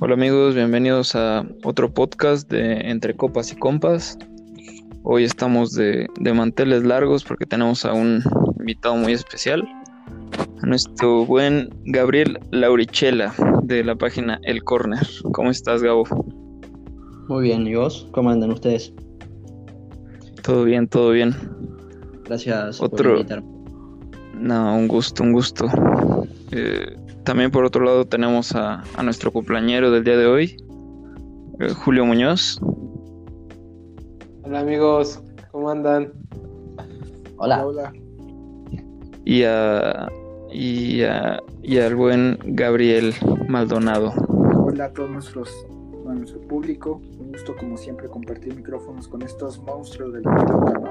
Hola amigos, bienvenidos a otro podcast de Entre Copas y Compas. Hoy estamos de, manteles largos porque tenemos a un invitado muy especial, a nuestro buen Gabriel Laurichela de la página El Corner. ¿Cómo estás, Gabo? Muy bien, ¿y vos? ¿Cómo andan ustedes? Todo bien, todo bien. Gracias Otro... por invitarme. No, un gusto, un gusto. Eh, también por otro lado tenemos a, nuestro cumpleañero del día de hoy, eh, Julio Muñoz. Hola amigos, ¿cómo andan? Hola. Hola. Y, a, y, a, y al buen Gabriel Maldonado. Hola a todos nuestros, a nuestro público. Un gusto como siempre compartir micrófonos con estos monstruos del TikTok,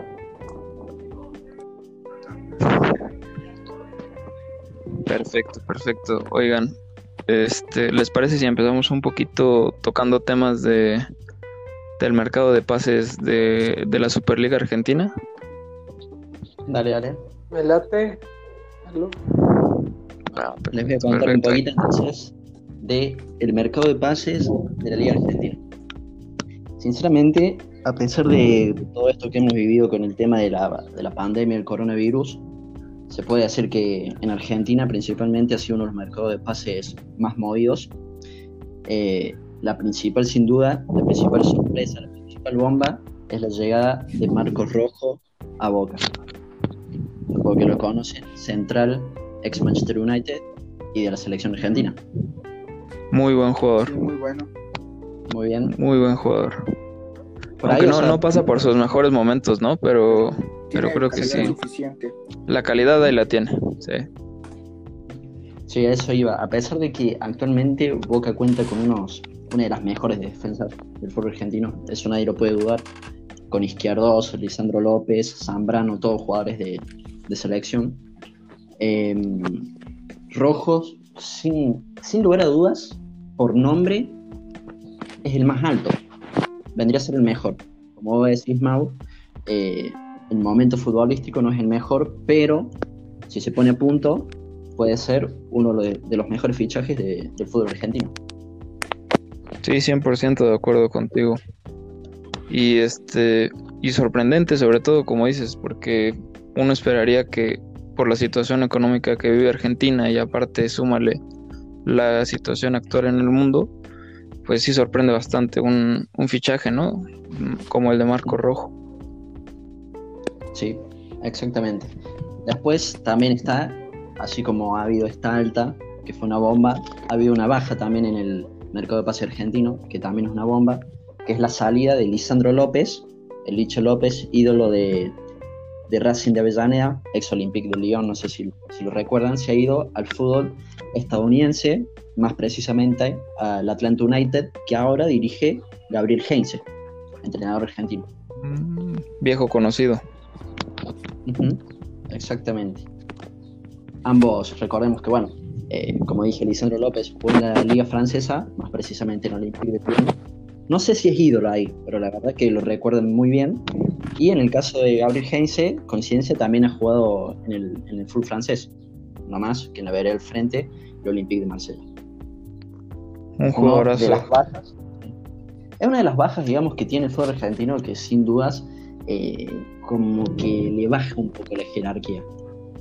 Perfecto, perfecto. Oigan, este, ¿les parece si empezamos un poquito tocando temas de del mercado de pases de, de la Superliga Argentina? Dale, dale. Me late. Ah, Les voy a contar un poquito entonces de el mercado de pases de la Liga Argentina. Sinceramente, a pesar de todo esto que hemos vivido con el tema de la, de la pandemia del coronavirus, se puede decir que en Argentina principalmente ha sido uno de los mercados de pases más movidos. Eh, la principal, sin duda, la principal sorpresa, la principal bomba es la llegada de Marcos Rojo a Boca. Porque lo conocen, central, ex Manchester United y de la selección argentina. Muy buen jugador. muy bueno. Muy bien. Muy buen jugador. Aunque no, no pasa por sus mejores momentos, ¿no? Pero pero creo que sí. La calidad ahí la tiene, sí. Sí, a eso iba. A pesar de que actualmente Boca cuenta con unos, una de las mejores defensas del fútbol argentino, eso nadie lo puede dudar. Con Izquierdos, Lisandro López, Zambrano, todos jugadores de, selección. Em, rojos, sin, sin lugar a dudas, por nombre, es el más alto. Vendría a ser el mejor. Como decís, Mau, eh, el momento futbolístico no es el mejor, pero si se pone a punto, puede ser uno de, los mejores fichajes del fútbol argentino. Sí, 100% de acuerdo contigo. Y este y sorprendente sobre todo, como dices, porque uno esperaría que por la situación económica que vive Argentina y aparte súmale la situación actual en el mundo, pues sí sorprende bastante un, un fichaje, ¿no? Como el de Marco Rojo. Sí, exactamente. Después también está, así como ha habido esta alta, que fue una bomba, ha habido una baja también en el mercado de pase argentino, que también es una bomba, que es la salida de Lisandro López, el Licho López, ídolo de, Racing de Avellaneda, ex Olympique de Lyon, no sé si, lo recuerdan, se ha ido al fútbol estadounidense, más precisamente al Atlanta United, que ahora dirige Gabriel Heinze, entrenador argentino. Mm, viejo conocido. Exactamente. Ambos, recordemos que, bueno, eh, como dije, Lisandro López fue en la Liga Francesa, más precisamente en Olympique de Lyon. No sé si es ídolo ahí, pero la verdad que lo recuerdan muy bien. Y en el caso de Gabriel Heinze, conciencia también ha jugado en el, en el full francés, no más que en la vereda del frente, el Olympique de Marsella. Un jugador de las bajas. Es una de las bajas, digamos, que tiene el fútbol argentino que sin dudas eh, como que le baja un poco la jerarquía.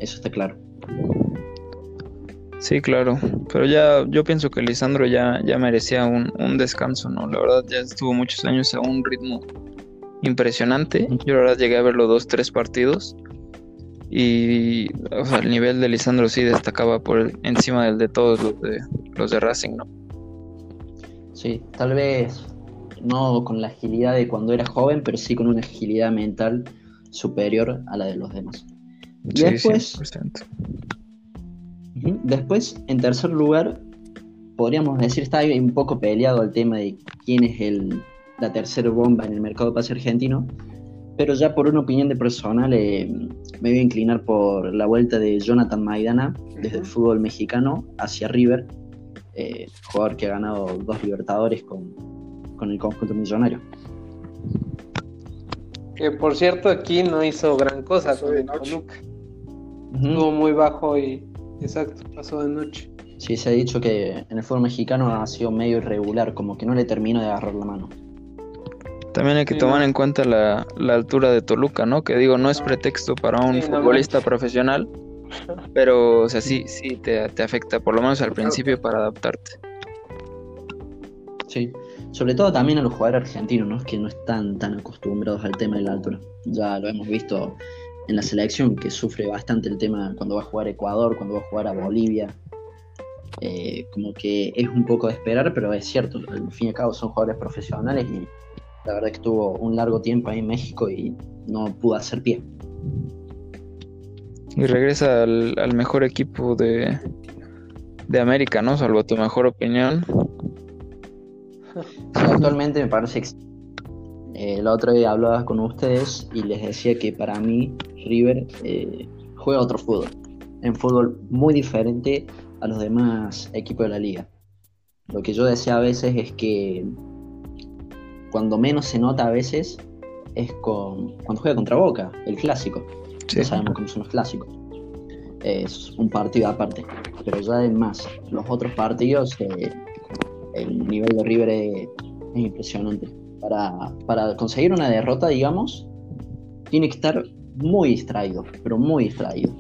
Eso está claro. Sí, claro, pero ya yo pienso que Lisandro ya, ya merecía un, descanso, ¿no? La verdad ya estuvo muchos años a un ritmo impresionante. Yo la verdad llegué a verlo dos, tres partidos y el nivel de Lisandro sí destacaba por encima del de todos los de, los de Racing, ¿no? Sí, tal vez no con la agilidad de cuando era joven, pero sí con una agilidad mental superior a la de los demás. Sí, después, después, en tercer lugar, podríamos decir, está un poco peleado el tema de quién es el, la tercera bomba en el mercado de pase argentino, pero ya por una opinión de personal eh, me voy a inclinar por la vuelta de Jonathan Maidana desde el fútbol mexicano hacia River, eh, jugador que ha ganado dos Libertadores con, con el conjunto millonario. Que por cierto aquí no hizo gran cosa con el Estuvo muy bajo y exacto, pasó de noche. Sí, se ha dicho que en el fútbol mexicano ha sido medio irregular, como que no le termina de agarrar la mano. También hay que Sí, tomar no. en cuenta la, la altura de Toluca, ¿no? Que digo, no es pretexto para un Sí, no futbolista profesional, pero, o sea, sí, sí te, te afecta, por lo menos al principio, para adaptarte. Sí, sobre todo también a los jugadores argentinos, ¿no? Que no están tan acostumbrados al tema de la altura. Ya lo hemos visto en la selección, que sufre bastante el tema cuando va a jugar a Ecuador, cuando va a jugar a Bolivia. Eh, como que es un poco de esperar, pero es cierto, al fin y al cabo son jugadores profesionales y la verdad que estuvo un largo tiempo ahí en México y no pudo hacer pie. Y regresa al, mejor equipo de, de América, ¿no? Salvo tu mejor opinión. Actualmente me parece que eh, el otro día hablaba con ustedes y les decía que para mí River eh, juega otro fútbol. En fútbol muy diferente a los demás equipos de la liga. Lo que yo decía a veces es que cuando menos se nota a veces es con, cuando juega contra Boca, el clásico. Sí. Ya sabemos cómo son los clásicos. Es un partido aparte. Pero ya además, los otros partidos, eh, el nivel de River es, es impresionante. Para, para conseguir una derrota, digamos, tiene que estar muy distraído, pero muy distraído.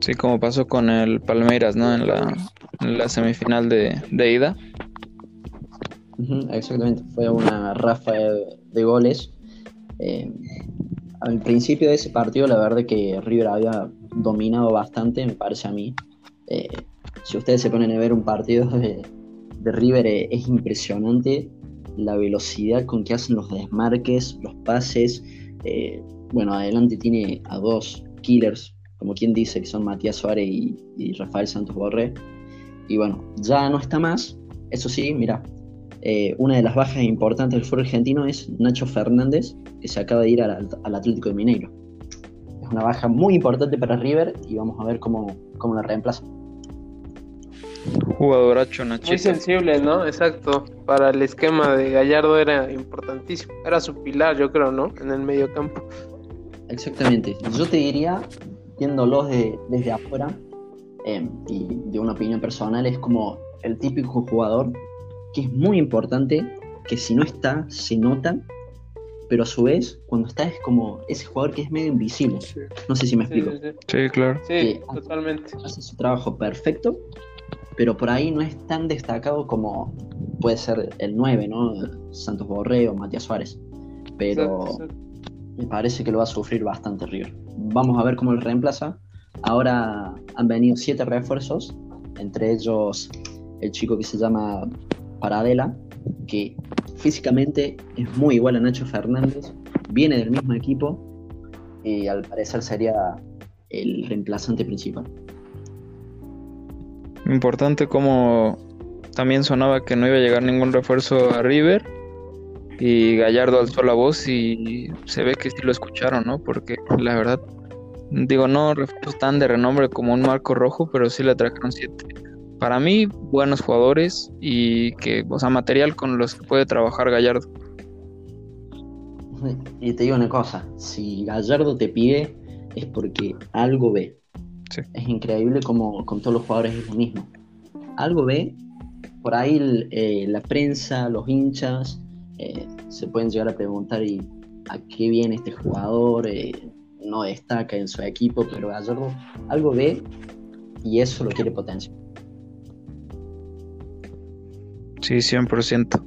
Sí, como pasó con el Palmeiras, ¿no? En la, en la semifinal de, de ida. Exactamente, fue una rafa de, de goles. Eh, al principio de ese partido, la verdad que River había dominado bastante, me parece a mí. Eh, si ustedes se ponen a ver un partido de, River, eh, es impresionante la velocidad con que hacen los desmarques, los pases. Eh, bueno, adelante tiene a dos killers, como quien dice, que son Matías Suárez y, y Rafael Santos Borré. Y bueno, ya no está más. Eso sí, mira, eh, una de las bajas importantes del fútbol argentino es Nacho Fernández, que se acaba de ir al, al Atlético de Mineiro. Es una baja muy importante para River y vamos a ver cómo, cómo la reemplaza. Jugadoracho Muy Nachito. sensible, ¿no? Exacto. Para el esquema de Gallardo era importantísimo. Era su pilar, yo creo, ¿no? En el medio campo. Exactamente. Yo te diría, viéndolo de- desde afuera eh, y de una opinión personal, es como el típico jugador que es muy importante, que si no está, se nota, pero a su vez, cuando está, es como ese jugador que es medio invisible. Sí. No sé si me explico. sí, sí. Sí, claro. Sí, totalmente. hace su trabajo perfecto, pero por ahí no es tan destacado como puede ser el 9, ¿no? Santos Borré o Matías Suárez. Pero Exacto, exacto. me parece que lo va a sufrir bastante River. Vamos a ver cómo lo reemplaza. Ahora han venido siete refuerzos, entre ellos el chico que se llama Paradela, que físicamente es muy igual a Nacho Fernández, viene del mismo equipo y al parecer sería el reemplazante principal. Importante como también sonaba que no iba a llegar ningún refuerzo a River y Gallardo alzó la voz y se ve que sí lo escucharon, ¿no? Porque la verdad, digo, no refuerzos tan de renombre como un Marco Rojo, pero sí le trajeron siete. Para mí, buenos jugadores y que, o sea, material con los que puede trabajar Gallardo. Y te digo una cosa, si Gallardo te pide es porque algo ve. Sí. Es increíble como con todos los jugadores es lo mismo. Algo ve, por ahí el- eh, la prensa, los hinchas, eh, se pueden llegar a preguntar y a qué viene este jugador, eh, no destaca en su equipo, pero Gallardo algo ve y eso lo quiere potenciar. Sí, 100%.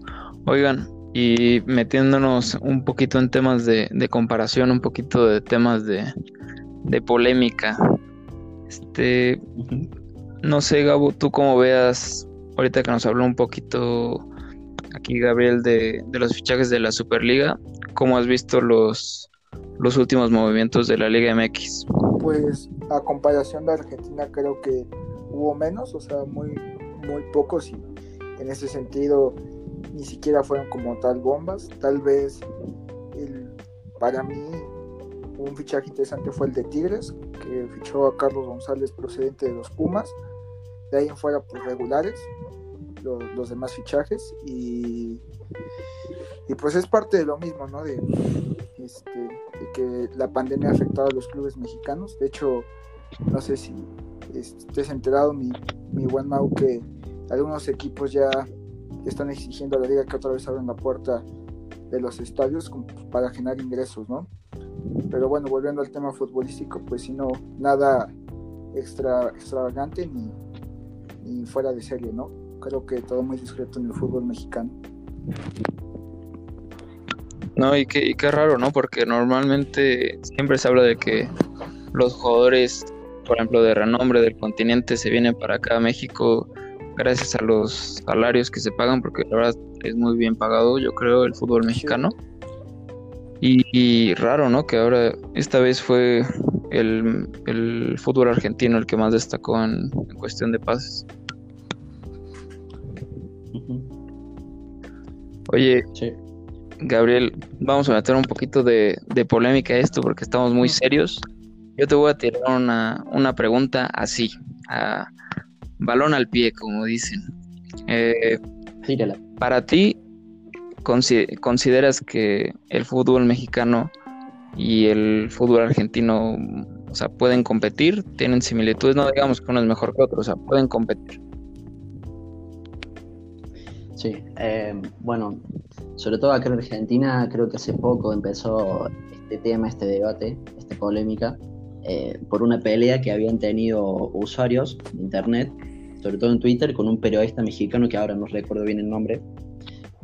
Oigan, y metiéndonos un poquito en temas de, de comparación, un poquito de temas de, de polémica. Este, no sé, Gabo, tú cómo veas, ahorita que nos habló un poquito aquí Gabriel de, de los fichajes de la Superliga, ¿cómo has visto los, los últimos movimientos de la Liga MX? Pues a comparación de Argentina creo que hubo menos, o sea, muy, muy pocos y en ese sentido ni siquiera fueron como tal bombas. Tal vez para mí un fichaje interesante fue el de Tigres, que fichó a Carlos González procedente de los Pumas. De ahí en fuera, pues regulares los, demás fichajes y, y pues es parte de lo mismo, ¿no? De, este, de que la pandemia ha afectado a los clubes mexicanos. De hecho, no sé si, estés enterado, mi, mi buen Mau, que algunos equipos ya están exigiendo a la liga que otra vez abran la puerta de los estadios para generar ingresos, ¿no? Pero bueno, volviendo al tema futbolístico, pues si no, nada extra, extravagante ni, ni fuera de serie, ¿no? Creo que todo muy discreto en el fútbol mexicano. No, y qué, y qué raro, ¿no? Porque normalmente siempre se habla de que los jugadores, por ejemplo, de renombre del continente se vienen para acá a México gracias a los salarios que se pagan, porque la verdad es muy bien pagado, yo creo, el fútbol mexicano. Y, raro, ¿no? Que ahora, esta vez fue el, fútbol argentino el que más destacó en, cuestión de pases. Oye, Gabriel, vamos a meter un poquito de, polémica a esto porque estamos muy serios. Yo te voy a tirar una, una pregunta así, a, balón al pie, como dicen. Eh, para ti, ¿consideras que el fútbol mexicano y el fútbol argentino, o sea, pueden competir? ¿Tienen similitudes? No digamos que uno es mejor que otro, o sea, pueden competir. Sí, eh, bueno, sobre todo acá en Argentina, creo que hace poco empezó este tema, este debate, esta polémica, eh, por una pelea que habían tenido usuarios de internet, sobre todo en Twitter, con un periodista mexicano que ahora no recuerdo bien el nombre,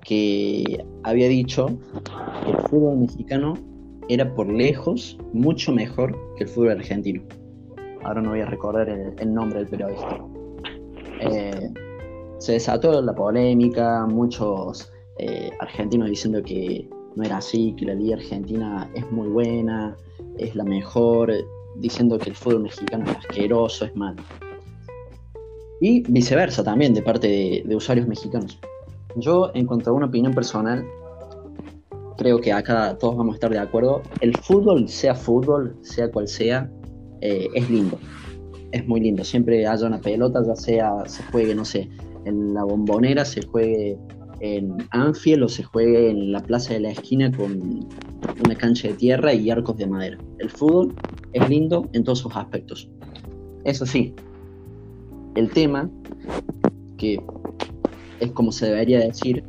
que había dicho que el fútbol mexicano era por lejos mucho mejor que el fútbol argentino. Ahora no voy a recordar el, nombre del periodista. Eh, se desató la polémica, muchos eh, argentinos diciendo que no era así, que la liga argentina es muy buena, es la mejor, diciendo que el fútbol mexicano es asqueroso, es malo. Y viceversa también de parte de, usuarios mexicanos. Yo, en cuanto a una opinión personal, creo que acá todos vamos a estar de acuerdo. El fútbol, sea fútbol, sea cual sea, eh, es lindo. Es muy lindo. Siempre haya una pelota, ya sea se juegue, no sé, en la bombonera, se juegue en Anfield o se juegue en la plaza de la esquina con una cancha de tierra y arcos de madera. El fútbol es lindo en todos sus aspectos. Eso sí, el tema, que es como se debería decir,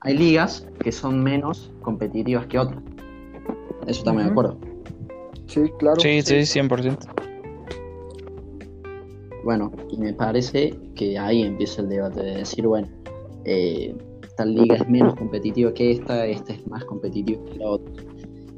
hay ligas que son menos competitivas que otras. Eso también de acuerdo. Sí, claro. Sí, sí, 100%. Bueno, y me parece que ahí empieza el debate de decir, bueno, eh, esta liga es menos competitiva que esta, esta es más competitiva que la otra.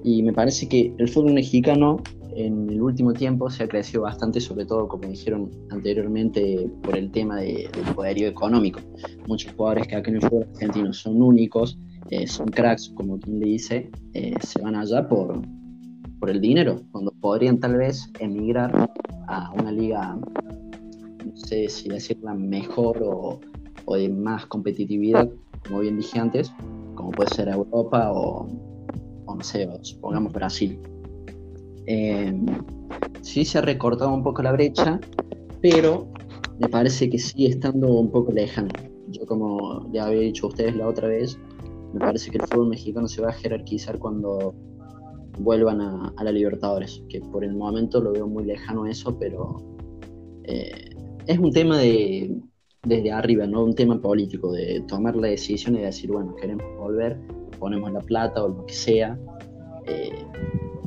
Y me parece que el fútbol mexicano en el último tiempo se ha crecido bastante, sobre todo, como dijeron anteriormente, por el tema de, del poderío económico. Muchos jugadores que acá en el fútbol argentino son únicos, eh, son cracks, como quien le dice, eh, se van allá por, por el dinero, cuando podrían tal vez emigrar a una liga, no sé si decirla mejor o, o de más competitividad, como bien dije antes, como puede ser Europa o, o no sé, supongamos Brasil. Eh, sí se ha recortado un poco la brecha, pero me parece que sigue estando un poco lejano. Yo como ya había dicho a ustedes la otra vez, me parece que el fútbol mexicano se va a jerarquizar cuando vuelvan a, la Libertadores, que por el momento lo veo muy lejano eso, pero eh, es un tema de desde arriba, no un tema político, de tomar la decisión y decir, bueno, queremos volver, ponemos la plata o lo que sea, eh,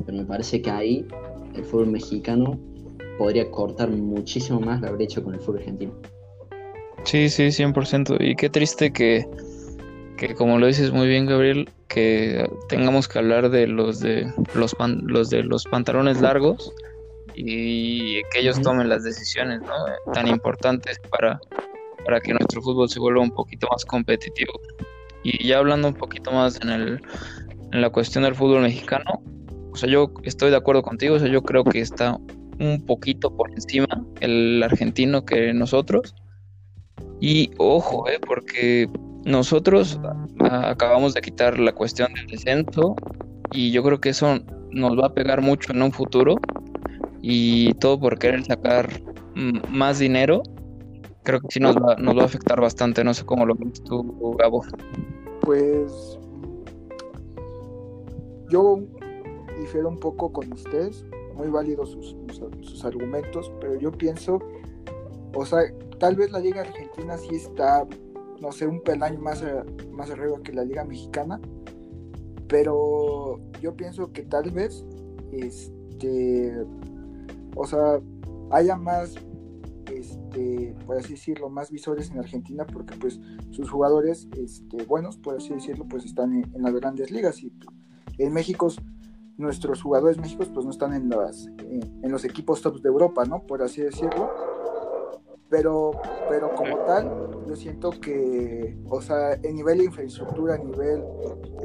pero me parece que ahí el fútbol mexicano podría cortar muchísimo más la brecha con el fútbol argentino. Sí, sí, 100%. Y qué triste que, que como lo dices muy bien, Gabriel, que tengamos que hablar de los de los, los de los pantalones largos y que ellos tomen las decisiones ¿no? tan importantes para, para que nuestro fútbol se vuelva un poquito más competitivo. Y ya hablando un poquito más en, el, en la cuestión del fútbol mexicano, o sea, yo estoy de acuerdo contigo, o sea, yo creo que está un poquito por encima el argentino que nosotros. Y ojo, eh, porque nosotros acabamos de quitar la cuestión del descenso y yo creo que eso nos va a pegar mucho en un futuro y todo por querer sacar más dinero, creo que sí nos va, nos va a afectar bastante, no sé cómo lo ves tú, Gabo. Pues yo difiero un poco con ustedes muy válidos sus, argumentos, pero yo pienso, o sea, tal vez la Liga Argentina sí está, no sé, un peldaño más, más arriba que la Liga Mexicana, pero yo pienso que tal vez, este, o sea, haya más este, por así decirlo, más visores en Argentina porque pues sus jugadores este, buenos, por así decirlo, pues están en, las grandes ligas y en México nuestros jugadores México pues no están en, las, en, los equipos tops de Europa, ¿no? Por así decirlo. Pero, pero como tal, yo siento que, o sea, en nivel de infraestructura, a nivel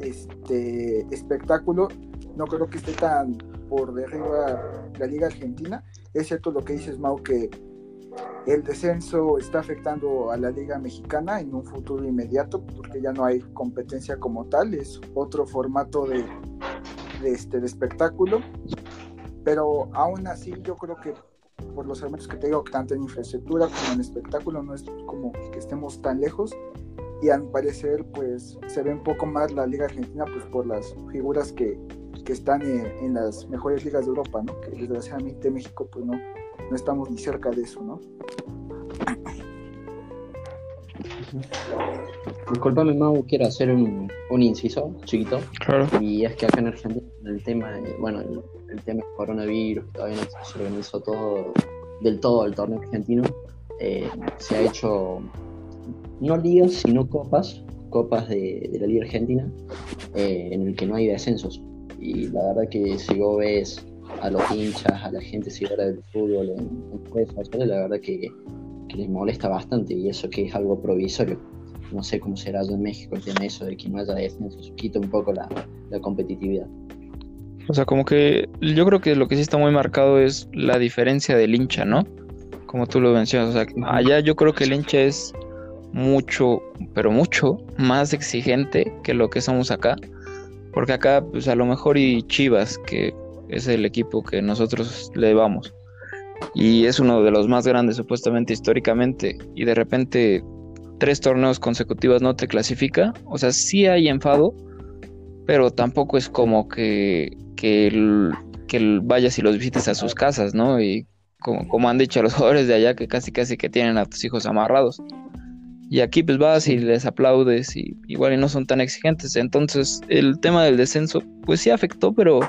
este, espectáculo, no creo que esté tan por derriba la Liga Argentina. Es cierto lo que dices, Mau, que el descenso está afectando a la Liga Mexicana en un futuro inmediato porque ya no hay competencia como tal, es otro formato de, este, de espectáculo. Pero aún así yo creo que por los elementos que te digo, tanto en infraestructura como en espectáculo, no es como que estemos tan lejos. Y a mi parecer, pues se ve un poco más la Liga Argentina, pues por las figuras que, que están en, en, las mejores ligas de Europa, ¿no? Que desgraciadamente México, pues no, no estamos ni cerca de eso, ¿no? Disculpame, Mau, quiero hacer un, un, inciso chiquito. Claro. Y es que acá en Argentina el tema, bueno, el, tema del coronavirus, todavía no se organizó todo, del todo el torneo argentino. Eh, se ha hecho no ligas, sino copas, copas de, la Liga Argentina, eh, en el que no hay descensos. Y la verdad que si vos ves a los hinchas, a la gente seguidora del fútbol en, redes sociales, la verdad que, les molesta bastante y eso que es algo provisorio. No sé cómo será allá en México el tema eso de que no haya descenso, quita un poco la, competitividad. O sea, como que yo creo que lo que sí está muy marcado es la diferencia del hincha, ¿no? Como tú lo mencionas, o sea, allá yo creo que el hincha es mucho, pero mucho más exigente que lo que somos acá. Porque acá, pues a lo mejor y Chivas, que es el equipo que nosotros le vamos. Y es uno de los más grandes supuestamente históricamente. Y de repente tres torneos consecutivos no te clasifica. O sea, sí hay enfado, pero tampoco es como que, que, que vayas y los visites a sus casas, ¿no? Y como, como han dicho los jugadores de allá, que casi casi que tienen a tus hijos amarrados. Y aquí pues vas y les aplaudes y igual y no son tan exigentes. Entonces el tema del descenso pues sí afectó, pero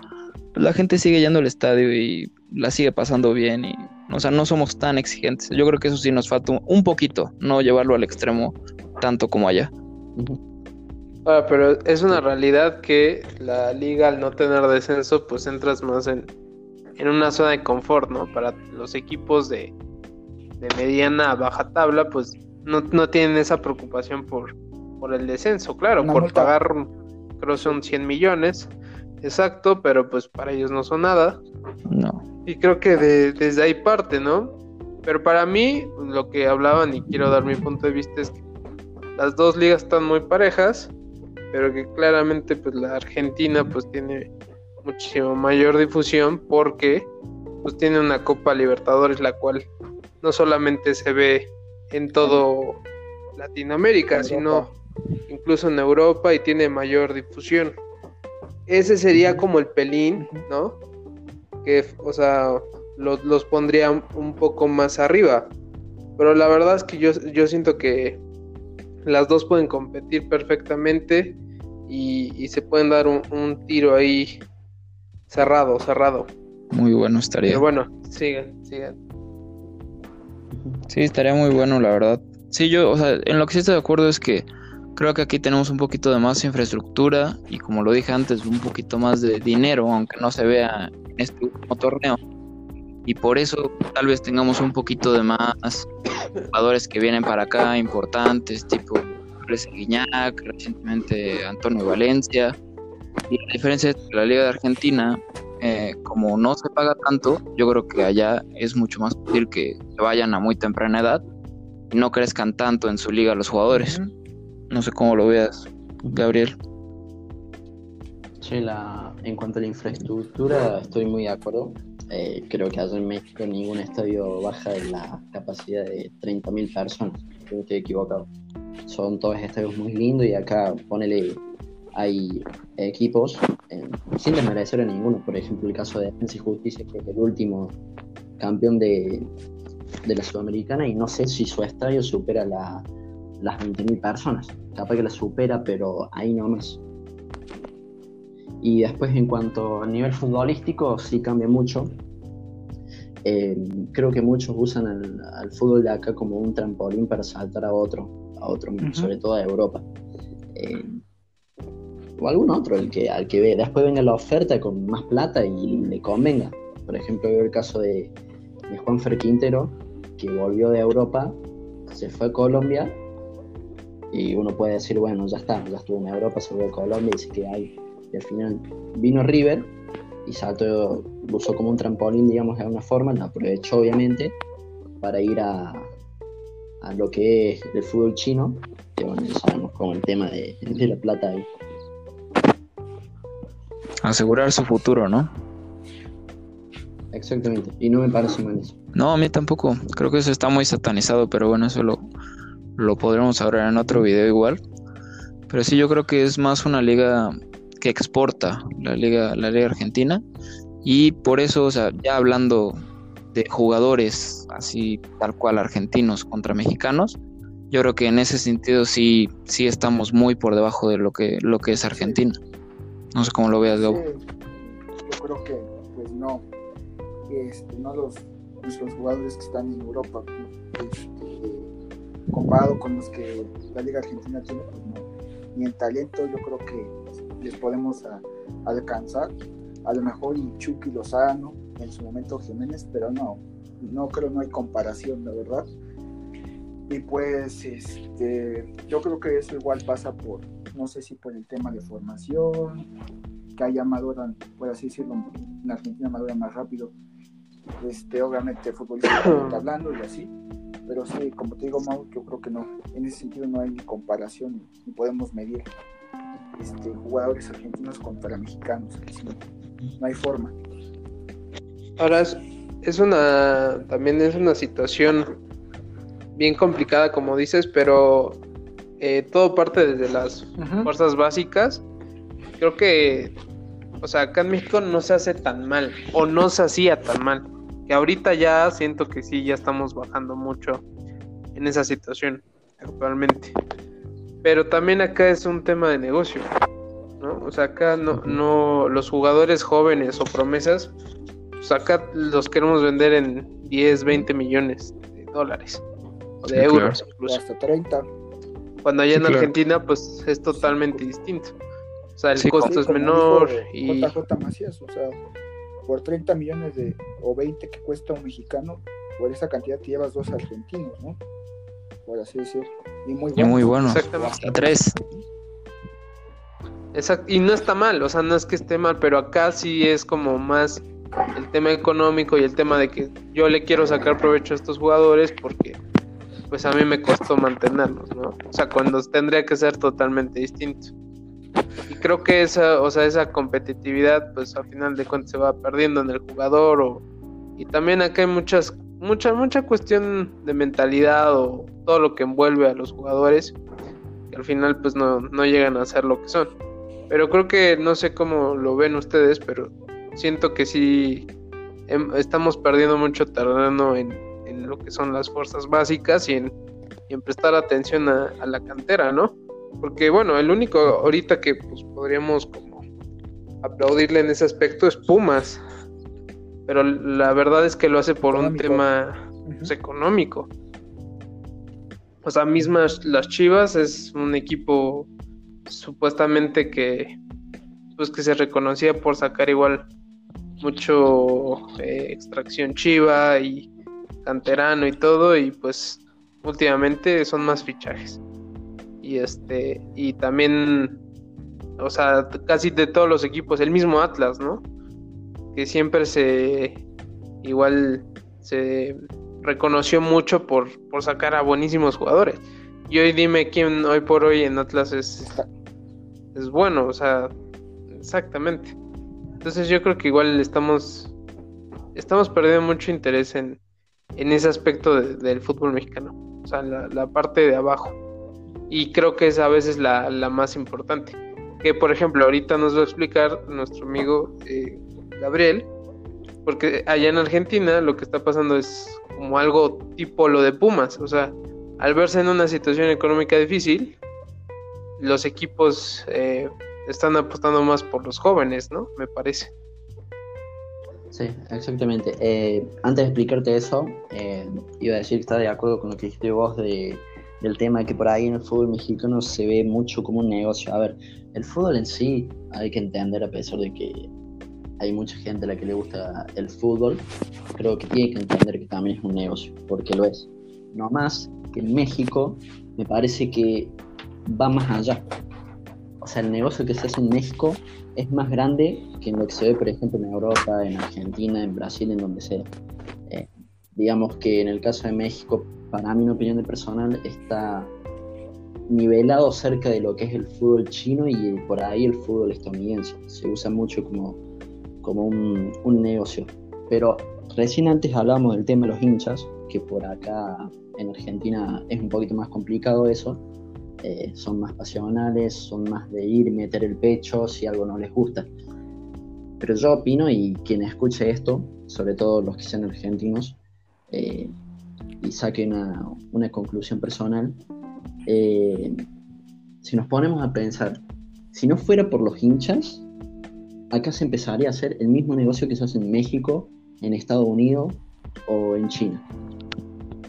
la gente sigue yendo al estadio y la sigue pasando bien y o sea, no somos tan exigentes. Yo creo que eso sí nos falta un poquito, no llevarlo al extremo tanto como allá. Ah, pero es una realidad que la liga al no tener descenso, pues entras más en, en una zona de confort, ¿no? Para los equipos de, de mediana a baja tabla, pues no, no, tienen esa preocupación por, por el descenso, claro, por pagar, creo son 100 millones, exacto, pero pues para ellos no son nada. No. Y creo que desde ahí parte, ¿no? Pero para mí, lo que hablaban y quiero dar mi punto de vista es que las dos ligas están muy parejas, pero que claramente pues la Argentina pues tiene muchísimo mayor difusión porque pues tiene una Copa Libertadores la cual no solamente se ve en todo Latinoamérica, sino incluso en Europa y tiene mayor difusión ese sería como el pelín, ¿no? Que, o sea, los, pondría un poco más arriba. Pero la verdad es que yo, yo siento que las dos pueden competir perfectamente y, se pueden dar un, tiro ahí cerrado, cerrado. Muy bueno estaría. Pero bueno, sigan, sigan. Sí, estaría muy bueno, la verdad. Sí, yo, o sea, en lo que sí estoy de acuerdo es que Creo que aquí tenemos un poquito de más infraestructura y como lo dije antes, un poquito más de dinero, aunque no se vea en este último torneo. Y por eso tal vez tengamos un poquito de más jugadores que vienen para acá, importantes, tipo Guiñac, recientemente Antonio Valencia. Y la diferencia es que la Liga de Argentina, eh, como no se paga tanto, yo creo que allá es mucho más fácil que se vayan a muy temprana edad y no crezcan tanto en su liga los jugadores. No sé cómo lo veas, Gabriel. Sí, la, en cuanto a la infraestructura, estoy muy de acuerdo. Eh, creo que allá en México ningún estadio baja de la capacidad de 30.000 personas. Creo que estoy equivocado. Son todos estadios muy lindos y acá ponele hay equipos, eh, sin desmerecer a ninguno, por ejemplo el caso de Defensa y Justicia, que es el último campeón de, de la Sudamericana y no sé si su estadio supera la, las 20.000 personas. Capaz que la supera, pero ahí no más. Y después en cuanto a nivel futbolístico, sí cambia mucho. Eh, creo que muchos usan al, fútbol de acá como un trampolín para saltar a otro, a otro, sobre todo a Europa. Eh, o algún otro, el que, al que ve. Después venga la oferta con más plata y le convenga. Por ejemplo, veo el caso de, de Juan Fer Quintero, que volvió de Europa, se fue a Colombia y uno puede decir, bueno, ya está, ya estuvo en Europa, se fue a Colombia y se queda ahí. Y al final vino River y saltó, lo usó como un trampolín, digamos, de alguna forma, lo aprovechó obviamente para ir a, a lo que es el fútbol chino, que bueno, ya sabemos como el tema de, de la plata ahí. Asegurar su futuro, ¿no? Exactamente, y no me parece mal eso. No, a mí tampoco. Creo que eso está muy satanizado, pero bueno, eso lo, lo podremos hablar en otro video igual. Pero sí, yo creo que es más una liga que exporta, la liga, la liga argentina. Y por eso, o sea, ya hablando de jugadores así tal cual argentinos contra mexicanos, yo creo que en ese sentido sí, sí estamos muy por debajo de lo que, lo que es Argentina. No sé cómo lo veas, Gabo. yo creo que, pues no, este, no los jugadores que están en Europa, este, comparado con los que la Liga Argentina tiene, pues ni en talento yo creo que les podemos alcanzar. A lo mejor y Chucky Lozano, en su momento Jiménez, pero no, no creo no hay comparación, la verdad. Y pues este, yo creo que eso igual pasa por, no sé si por el tema de formación, que haya maduran, por así decirlo, en Argentina madura más rápido este, obviamente futbolísticamente hablando y así, pero sí, como te digo, Mau, yo creo que no, en ese sentido no hay ni comparación, ni podemos medir este, jugadores argentinos contra mexicanos, no hay forma. Ahora es, una, también es una situación bien complicada, como dices, pero eh, todo parte desde las fuerzas básicas. Creo que o sea, acá en México no se hace tan mal, o no se hacía tan mal. Que ahorita ya siento que sí, ya estamos bajando mucho en esa situación actualmente. Pero también acá es un tema de negocio, ¿no? O sea, acá no, no los jugadores jóvenes o promesas, pues acá los queremos vender en 10, 20 millones de dólares o de euros incluso. Hasta 30. Cuando allá en Argentina, pues es totalmente distinto. O sea, el costo es menor y... JJ Macías, o sea, por 30 millones de, o 20 que cuesta un mexicano, por esa cantidad te llevas dos argentinos, ¿no? Por así decir. Y muy buenos. Y muy buenos. Hasta tres. Exacto. Y no está mal, o sea, no es que esté mal, pero acá sí es como más el tema económico y el tema de que yo le quiero sacar provecho a estos jugadores porque pues a mí me costó mantenerlos, ¿no? O sea, cuando tendría que ser totalmente distinto. Y creo que esa, o sea, esa competitividad, pues al final de cuentas se va perdiendo en el jugador. O, y también acá hay muchas, mucha, mucha cuestión de mentalidad o todo lo que envuelve a los jugadores. Que al final pues no, no llegan a ser lo que son. Pero creo que no sé cómo lo ven ustedes, pero siento que sí em, estamos perdiendo mucho terreno en, en, lo que son las fuerzas básicas y en, prestar atención a la cantera, ¿no? Porque bueno, el único ahorita que pues, podríamos como aplaudirle en ese aspecto es Pumas. Pero la verdad es que lo hace por un tema pues, económico. O sea, mismas las Chivas es un equipo supuestamente que pues que se reconocía por sacar igual mucho eh, extracción chiva y canterano y todo y pues últimamente son más fichajes y este y también o sea casi de todos los equipos el mismo Atlas no que siempre se igual se reconoció mucho por, por sacar a buenísimos jugadores. Y hoy dime quién hoy por hoy en Atlas es es bueno o sea exactamente. Entonces yo creo que igual estamos estamos perdiendo mucho interés en, en ese aspecto del fútbol mexicano o sea la parte de abajo y creo que es a veces la, más importante. que por ejemplo ahorita nos va a explicar nuestro amigo eh, Gabriel, porque allá en Argentina lo que está pasando es como algo tipo lo de Pumas, o sea, al verse en una situación económica difícil, los equipos eh, están apostando más por los jóvenes, ¿no? Me parece. Sí, exactamente. Eh, antes de explicarte eso, eh, iba a decir que está de acuerdo con lo que dijiste vos de, del tema que por ahí en el fútbol mexicano se ve mucho como un negocio. A ver, el fútbol en sí hay que entender, a pesar de que hay mucha gente a la que le gusta el fútbol, creo que tiene que entender que también es un negocio, porque lo es. No más que en México me parece que va más allá. O sea, el negocio que se hace en México es más grande que en lo que se ve, por ejemplo, en Europa, en Argentina, en Brasil, en donde sea. Eh, digamos que en el caso de México, para mi opinión de personal, está nivelado cerca de lo que es el fútbol chino y por ahí el fútbol estadounidense. Se usa mucho como, como un, un negocio. Pero recién antes hablábamos del tema de los hinchas, que por acá en Argentina es un poquito más complicado eso eh, son más pasionales, son más de ir meter el pecho si algo no les gusta. Pero yo opino, y quien escuche esto, sobre todo los que sean argentinos, eh, y saque una, una conclusión personal, eh, si nos ponemos a pensar, si no fuera por los hinchas, acá se empezaría a hacer el mismo negocio que se hace en México, en Estados Unidos o en China.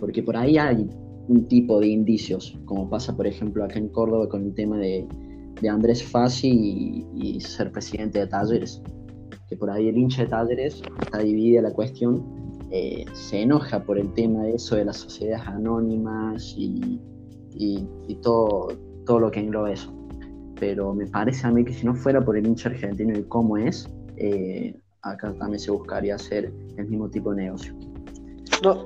Porque por ahí hay un tipo de indicios, como pasa por ejemplo acá en Córdoba con el tema de, de Andrés Fassi y, ser presidente de Talleres, que por ahí el hincha de Talleres está dividida la cuestión, eh, se enoja por el tema de eso de las sociedades anónimas y, y, todo, todo lo que engloba eso. Pero me parece a mí que si no fuera por el hincha argentino y cómo es, eh, acá también se buscaría hacer el mismo tipo de negocio.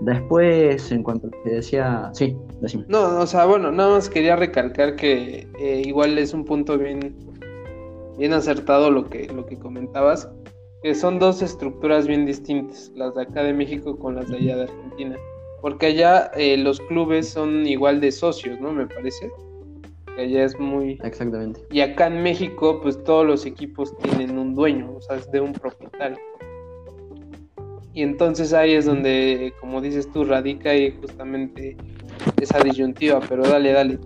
Después, en cuanto que decía, sí, decime. No, o sea, bueno, nada más quería recalcar que eh, igual es un punto bien, bien acertado lo que, lo que comentabas, que son dos estructuras bien distintas, las de acá de México con las de allá de Argentina. Porque allá eh, los clubes son igual de socios, ¿no? Me parece. Que allá es muy... Exactamente. Y acá en México, pues todos los equipos tienen un dueño, o sea, es de un propietario. Y entonces ahí es donde, como dices tú, radica ahí justamente esa disyuntiva, pero dale, dale.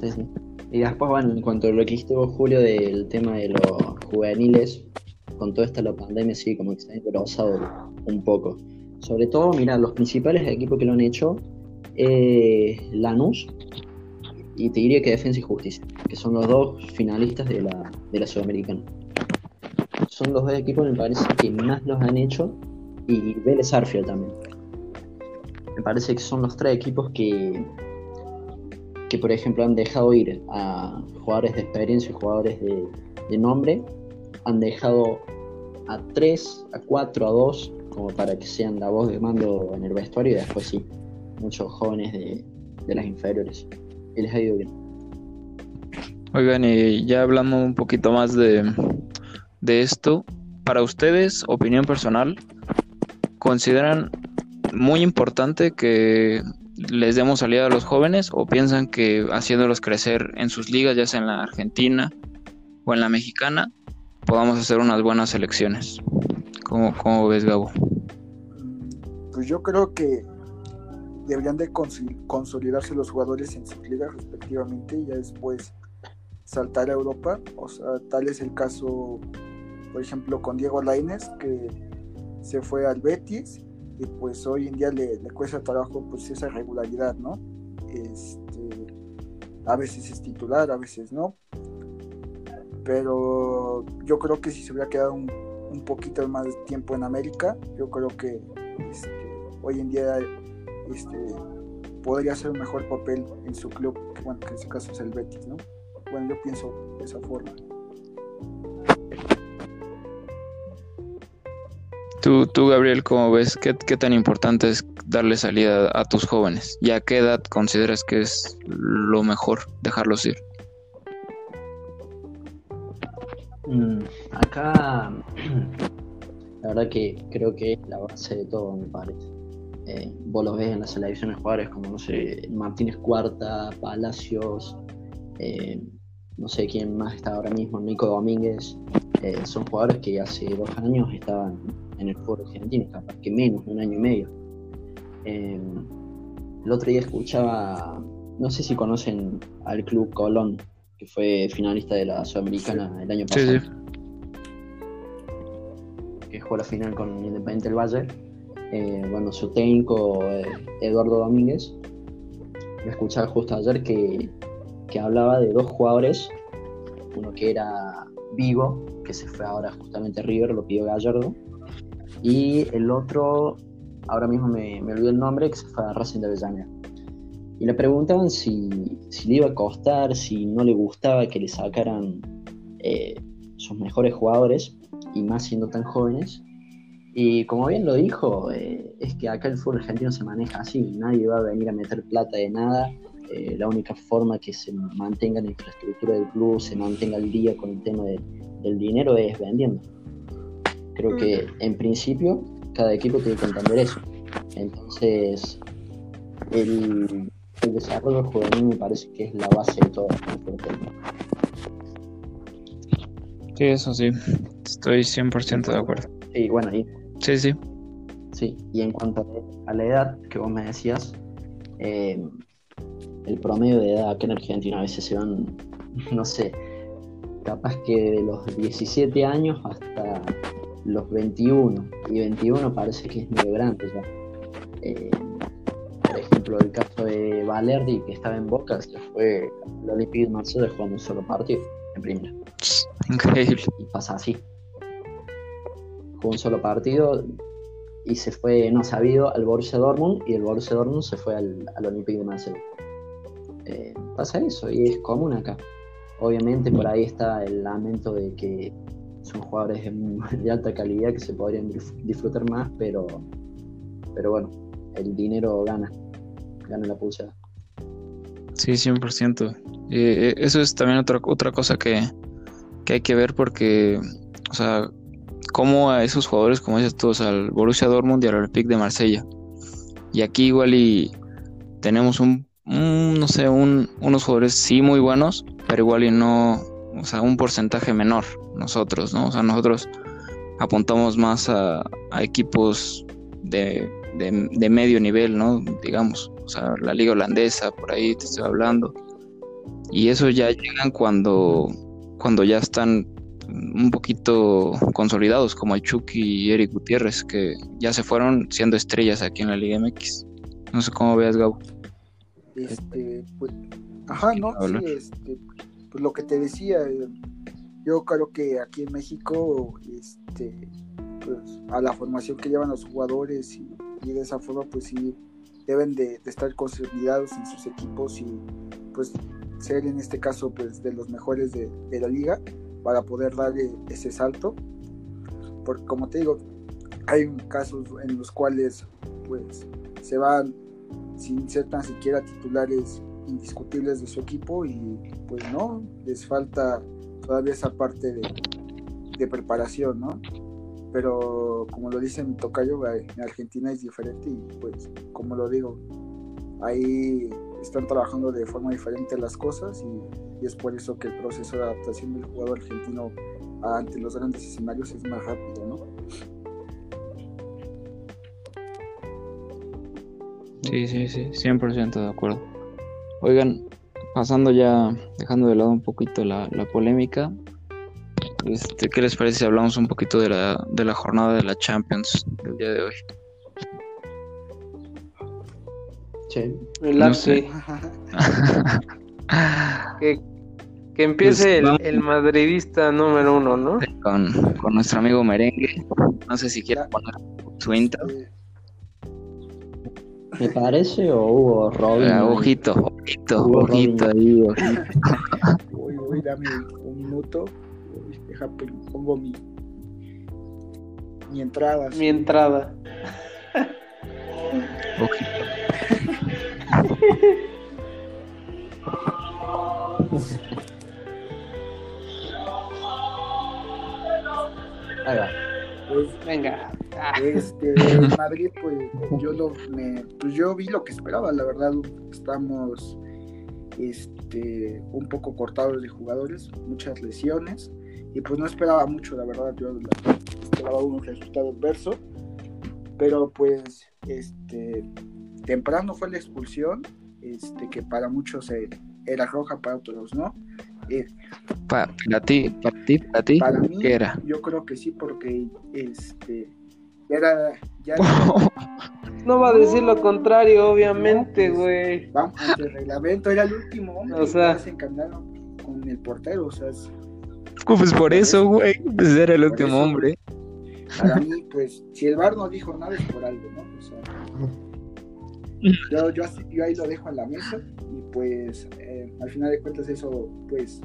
Sí, sí. Y después, bueno, en cuanto a lo que dijiste vos, Julio, del tema de los juveniles, con toda esta la pandemia, sí, como que se ha engrosado un poco. Sobre todo, mira, los principales equipos que lo han hecho, eh, Lanús y te diría que Defensa y Justicia, que son los dos finalistas de la, de la Sudamericana son los dos equipos, me parece, que más los han hecho. Y Vélez Arfield también. Me parece que son los tres equipos que, que por ejemplo, han dejado ir a jugadores de experiencia y jugadores de, nombre. Han dejado a 3, a 4, a 2, como para que sean la voz de mando en el vestuario. Y después sí, muchos jóvenes de, de las inferiores. Y les ha ido bien. Oigan, y ya hablamos un poquito más de, de esto, para ustedes, opinión personal, ¿consideran muy importante que les demos salida a los jóvenes o piensan que haciéndolos crecer en sus ligas, ya sea en la Argentina o en la mexicana, podamos hacer unas buenas selecciones? ¿Cómo, cómo ves, Gabo? Pues yo creo que deberían de consolidarse los jugadores en sus ligas respectivamente y ya después saltar a Europa. O sea, tal es el caso por ejemplo, con Diego Lainez, que se fue al Betis pues hoy en día le, cuesta trabajo pues esa regularidad, ¿no? Este, a veces es titular, a veces no. Pero yo creo que si se hubiera quedado un, poquito más de tiempo en América, yo creo que este, hoy en día este, podría hacer un mejor papel en su club, que bueno, que en este caso es el Betis, ¿no? Bueno, yo pienso de esa forma. Tú, tú Gabriel, ¿cómo ves? ¿Qué, tan importante es darle salida a tus jóvenes? ¿Y a qué edad consideras que es lo mejor dejarlos ir? Mm, acá, la verdad que creo que es la base de todo, me parece. Eh, vos los ves en las selecciones jugadores como, no sé, Martínez Cuarta, Palacios, eh, no sé quién más está ahora mismo, Nico Domínguez, eh, son jugadores que hace dos años estaban en el fútbol argentino, capaz que menos, un año y medio. Eh, el otro día escuchaba, no sé si conocen al Club Colón, que fue finalista de la Sudamericana el año pasado. Sí, sí. Que jugó la final con Independiente del Valle. Eh, bueno, su técnico, eh, Eduardo Domínguez, me escuchaba justo ayer que, que hablaba de dos jugadores, uno que era Vigo, que se fue ahora justamente River, lo pidió Gallardo, y el otro, ahora mismo me, me olvidé el nombre, que se fue a Racing de Avellaneda. Y le preguntaban si, si le iba a costar, si no le gustaba que le sacaran eh, sus mejores jugadores, y más siendo tan jóvenes. Y como bien lo dijo, eh, es que acá el fútbol argentino se maneja así, nadie va a venir a meter plata de nada. Eh, la única forma que se mantenga la infraestructura del club, se mantenga al día con el tema de- del dinero es vendiendo. Creo que en principio cada equipo tiene que entender eso. Entonces, el, el desarrollo juvenil me parece que es la base de todo. Sí, eso sí. Estoy 100% de acuerdo. Y bueno, y Sí, sí. Sí, y en cuanto a la edad que vos me decías, eh, el promedio de edad acá en Argentina a veces se van, no sé, capaz que de los 17 años hasta los 21. Y 21 parece que es medio grande ya. Eh, por ejemplo, el caso de Valerdi, que estaba en Boca, se fue al Olympique de Marsella jugando un solo partido en primera Increíble. y pasa así. Jugó un solo partido y se fue no sabido al Borussia Dortmund y el Borussia Dortmund se fue al, al Olympique de Marsella. Eh, pasa eso y es común acá. Obviamente por ahí está el lamento de que son jugadores de, de alta calidad que se podrían disfrutar más, pero, pero bueno, el dinero gana, gana la pulsada. Sí, 100%. Eh, eh, eso es también otra, otra cosa que, que hay que ver porque, o sea, cómo a esos jugadores, como dices tú, o sea, al Borussia Dortmund y al Olympique de Marsella. Y aquí igual y tenemos un, un, no sé, un, unos jugadores sí muy buenos, pero igual y no, o sea, un porcentaje menor nosotros, ¿no? O sea, nosotros apuntamos más a, equipos de, de, de medio nivel, ¿no? Digamos, o sea, la liga holandesa, por ahí te estoy hablando. Y eso ya llegan cuando, cuando ya están un poquito consolidados, como el Chucky y Eric Gutiérrez, que ya se fueron siendo estrellas aquí en la Liga MX. No sé cómo veas, Gabo. Este, pues, ajá, no, sí, este, pues lo que te decía, eh, yo creo que aquí en México, este, pues a la formación que llevan los jugadores y, y de esa forma, pues sí, deben de, de estar consolidados en sus equipos y pues ser en este caso, pues de los mejores de, de la liga para poder darle ese salto, porque como te digo, hay casos en los cuales, pues, se van sin ser tan siquiera titulares indiscutibles de su equipo y pues no, les falta todavía esa parte de, preparación, ¿no? Pero como lo dice mi tocayo, en Argentina es diferente y pues como lo digo, ahí están trabajando de forma diferente las cosas y es por eso que el proceso de adaptación del jugador argentino ante los grandes escenarios es más rápido, ¿no? Sí, sí, sí, 100% de acuerdo. Oigan, pasando ya, dejando de lado un poquito la, la polémica, este, ¿qué les parece si hablamos un poquito de la, de la jornada de la Champions del día de hoy? Che, Relaxe. que, que empiece Pues, el, el madridista número uno, ¿no? con, con nuestro amigo Merengue. No sé si quiere poner su intro. Eh, ¿Me parece o hubo Robin? Ah, ojito, ojito, Hubo ojito ahí, ojito. Uy, uy, dame un minuto. Deja, pongo mi, mi entrada. Mi entrada. ojito. Ahí va. Pues, Venga. Este, Madrid, pues yo, lo, me, pues yo vi lo que esperaba, la verdad. Estamos este, un poco cortados de jugadores, muchas lesiones, y pues no esperaba mucho, la verdad, yo esperaba un resultado adverso, pero pues este, temprano fue la expulsión, este, que para muchos era roja, para otros no. Eh, para, ti, para ti, para ti, mí, ¿qué era? Yo creo que sí, porque este era ya No va a decir lo contrario, obviamente, pues, güey. vamos, el reglamento era el último hombre. O sea, se encaminaron con el portero, o sea, es... Pues por eso, güey, pues era el último hombre. Para mí, pues, si el bar no dijo nada es por algo, ¿no? O sea, yo, yo, ahí lo dejo en la mesa y pues eh, al final de cuentas eso pues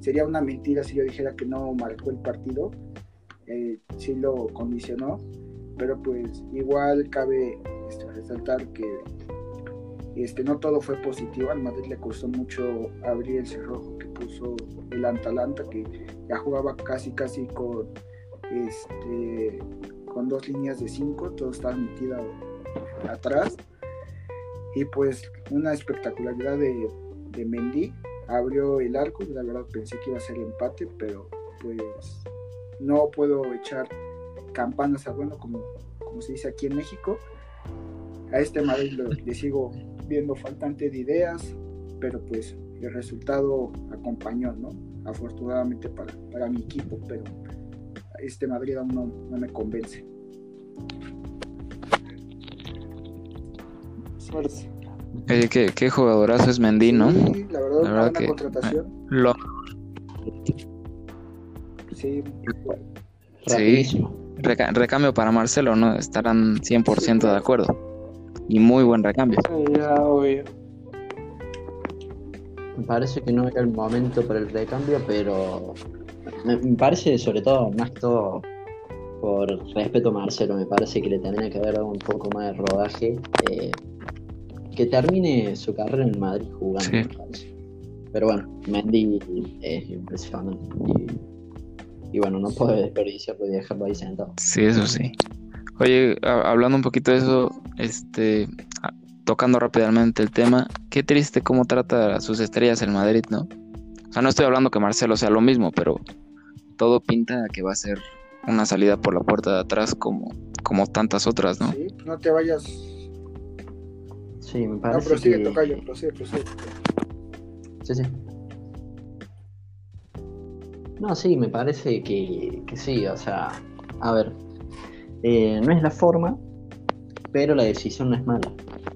sería una mentira si yo dijera que no marcó el partido, eh, sí lo condicionó, pero pues igual cabe este, resaltar que este, no todo fue positivo, al Madrid le costó mucho abrir el cerrojo que puso el Atalanta, que ya jugaba casi casi con, este, con dos líneas de cinco, todo estaba metido atrás. Y pues una espectacularidad de, de Mendy abrió el arco, la verdad pensé que iba a ser empate, pero pues no puedo echar campanas a bueno como, como se dice aquí en México. A este Madrid le sigo viendo faltante de ideas, pero pues el resultado acompañó, ¿no? Afortunadamente para, para mi equipo, pero este Madrid aún no, no me convence. Oye, qué, qué jugadorazo es Mendy, ¿no? Sí, la verdad, la verdad que, contratación. Lo... Sí, sí. recambio para Marcelo, ¿no? Estarán 100% de acuerdo. Y muy buen recambio. Ya, obvio. Me parece que no era el momento para el recambio, pero me, parece sobre todo, más que todo, por respeto a Marcelo, me parece que le tendría que haber dado un poco más de rodaje. Eh, que termine su carrera en Madrid jugando, me parece. Pero bueno, Mendy es impresionante. Y, bueno, no puede desperdiciarlo y dejarlo ahí sentado. Sí, eso sí. Oye, hablando un poquito de eso, este, tocando rápidamente el tema, qué triste cómo trata a sus estrellas el Madrid, ¿no? O sea, no estoy hablando que Marcelo sea lo mismo, pero todo pinta que va a ser una salida por la puerta de atrás como, como tantas otras, ¿no? Sí, no te vayas. Sí, me parece. No, prosigue, que... tocayo, prosigue, prosigue. Sí, sí. No, sí, me parece que, que sí, o sea, a ver, eh, no es la forma, pero la decisión no es mala.